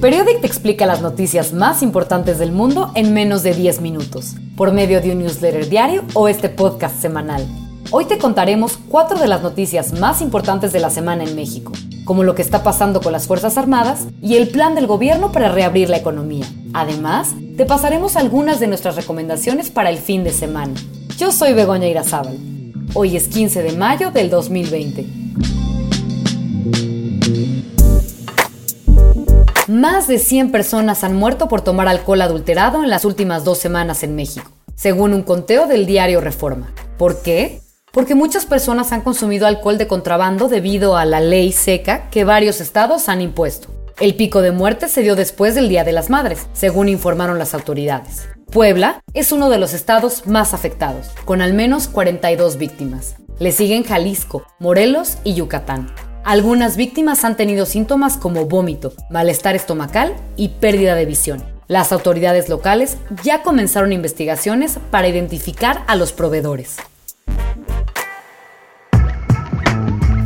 Periodic te explica las noticias más importantes del mundo en menos de 10 minutos, por medio de un newsletter diario o este podcast semanal. Hoy te contaremos cuatro de las noticias más importantes de la semana en México, como lo que está pasando con las Fuerzas Armadas y el plan del gobierno para reabrir la economía. Además, te pasaremos algunas de nuestras recomendaciones para el fin de semana. Yo soy Begoña Irazábal. Hoy es 15 de mayo del 2020. Más de 100 personas han muerto por tomar alcohol adulterado en las últimas dos semanas en México, según un conteo del diario Reforma. ¿Por qué? Porque muchas personas han consumido alcohol de contrabando debido a la ley seca que varios estados han impuesto. El pico de muerte se dio después del Día de las Madres, según informaron las autoridades. Puebla es uno de los estados más afectados, con al menos 42 víctimas. Le siguen Jalisco, Morelos y Yucatán. Algunas víctimas han tenido síntomas como vómito, malestar estomacal y pérdida de visión. Las autoridades locales ya comenzaron investigaciones para identificar a los proveedores.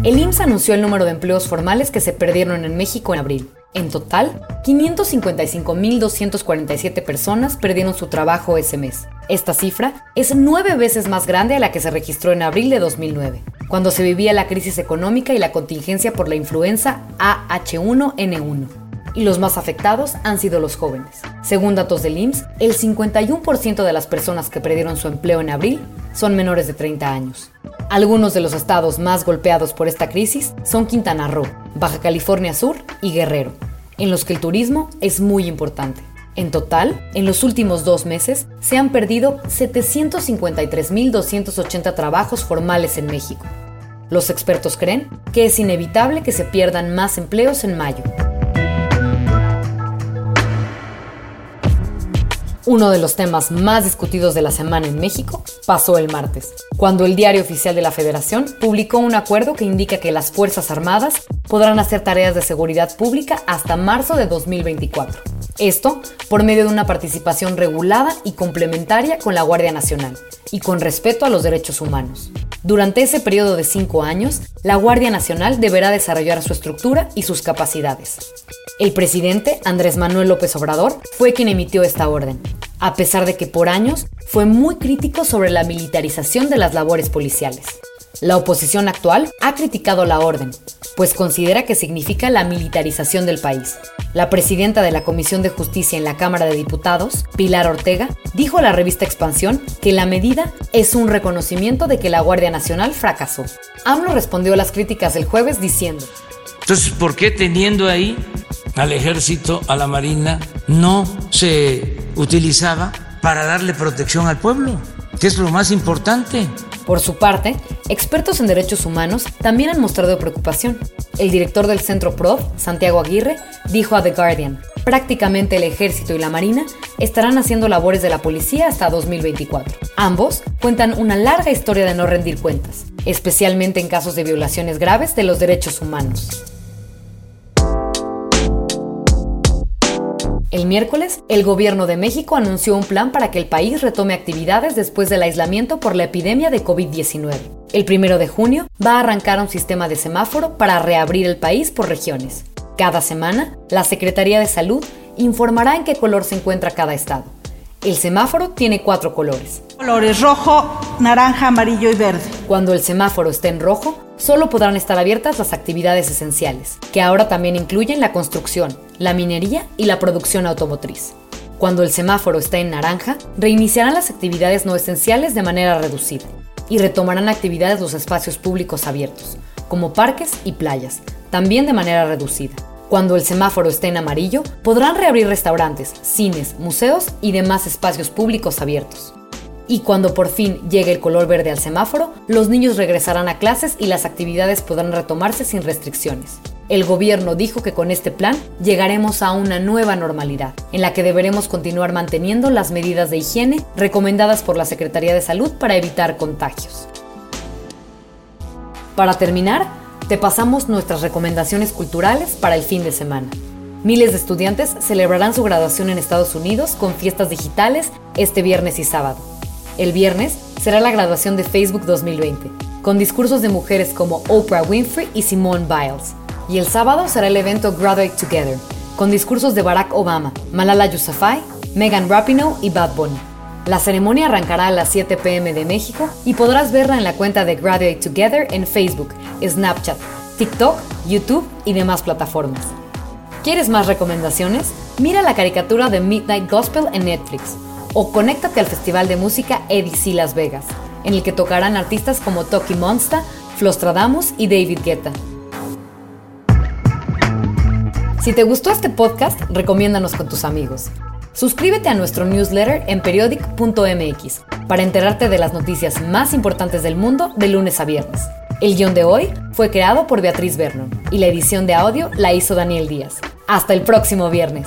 El IMSS anunció el número de empleos formales que se perdieron en México en abril. En total, 555.247 personas perdieron su trabajo ese mes. Esta cifra es nueve veces más grande a la que se registró en abril de 2009, cuando se vivía la crisis económica y la contingencia por la influenza AH1N1 y los más afectados han sido los jóvenes. Según datos del IMSS, el 51% de las personas que perdieron su empleo en abril son menores de 30 años. Algunos de los estados más golpeados por esta crisis son Quintana Roo, Baja California Sur y Guerrero, en los que el turismo es muy importante. En total, en los últimos dos meses se han perdido 753.280 trabajos formales en México. Los expertos creen que es inevitable que se pierdan más empleos en mayo. Uno de los temas más discutidos de la semana en México pasó el martes, cuando el Diario Oficial de la Federación publicó un acuerdo que indica que las Fuerzas Armadas podrán hacer tareas de seguridad pública hasta marzo de 2024. Esto por medio de una participación regulada y complementaria con la Guardia Nacional y con respeto a los derechos humanos. Durante ese periodo de cinco años, la Guardia Nacional deberá desarrollar su estructura y sus capacidades. El presidente, Andrés Manuel López Obrador, fue quien emitió esta orden, a pesar de que por años fue muy crítico sobre la militarización de las labores policiales. La oposición actual ha criticado la orden, pues considera que significa la militarización del país. La presidenta de la Comisión de Justicia en la Cámara de Diputados, Pilar Ortega, dijo a la revista Expansión que la medida es un reconocimiento de que la Guardia Nacional fracasó. AMLO respondió a las críticas del jueves diciendo, entonces, ¿por qué teniendo ahí al ejército, a la marina, no se utilizaba para darle protección al pueblo? Que es lo más importante. Por su parte, expertos en derechos humanos también han mostrado preocupación. El director del Centro PROD, Santiago Aguirre, dijo a The Guardian, prácticamente el ejército y la marina estarán haciendo labores de la policía hasta 2024. Ambos cuentan una larga historia de no rendir cuentas, especialmente en casos de violaciones graves de los derechos humanos. El miércoles, el gobierno de México anunció un plan para que el país retome actividades después del aislamiento por la epidemia de COVID-19. El primero de junio va a arrancar un sistema de semáforo para reabrir el país por regiones. Cada semana, la Secretaría de Salud informará en qué color se encuentra cada estado. El semáforo tiene cuatro colores. Colores rojo, naranja, amarillo y verde. Cuando el semáforo esté en rojo, solo podrán estar abiertas las actividades esenciales, que ahora también incluyen la construcción, la minería y la producción automotriz. Cuando el semáforo esté en naranja, reiniciarán las actividades no esenciales de manera reducida y retomarán actividades los espacios públicos abiertos, como parques y playas, también de manera reducida. Cuando el semáforo esté en amarillo, podrán reabrir restaurantes, cines, museos y demás espacios públicos abiertos. Y cuando por fin llegue el color verde al semáforo, los niños regresarán a clases y las actividades podrán retomarse sin restricciones. El gobierno dijo que con este plan llegaremos a una nueva normalidad, en la que deberemos continuar manteniendo las medidas de higiene recomendadas por la Secretaría de Salud para evitar contagios. Para terminar, te pasamos nuestras recomendaciones culturales para el fin de semana. Miles de estudiantes celebrarán su graduación en Estados Unidos con fiestas digitales este viernes y sábado. El viernes será la graduación de Facebook 2020, con discursos de mujeres como Oprah Winfrey y Simone Biles. Y el sábado será el evento Graduate Together, con discursos de Barack Obama, Malala Yousafzai, Megan Rapinoe y Bad Bunny. La ceremonia arrancará a las 7 pm de México y podrás verla en la cuenta de Graduate Together en Facebook, Snapchat, TikTok, YouTube y demás plataformas. ¿Quieres más recomendaciones? Mira la caricatura de Midnight Gospel en Netflix o conéctate al Festival de Música EDC Las Vegas, en el que tocarán artistas como Toki Monsta, Flostradamus y David Guetta. Si te gustó este podcast, recomiéndanos con tus amigos. Suscríbete a nuestro newsletter en periodic.mx para enterarte de las noticias más importantes del mundo de lunes a viernes. El guion de hoy fue creado por Beatriz Vernon y la edición de audio la hizo Daniel Díaz. Hasta el próximo viernes.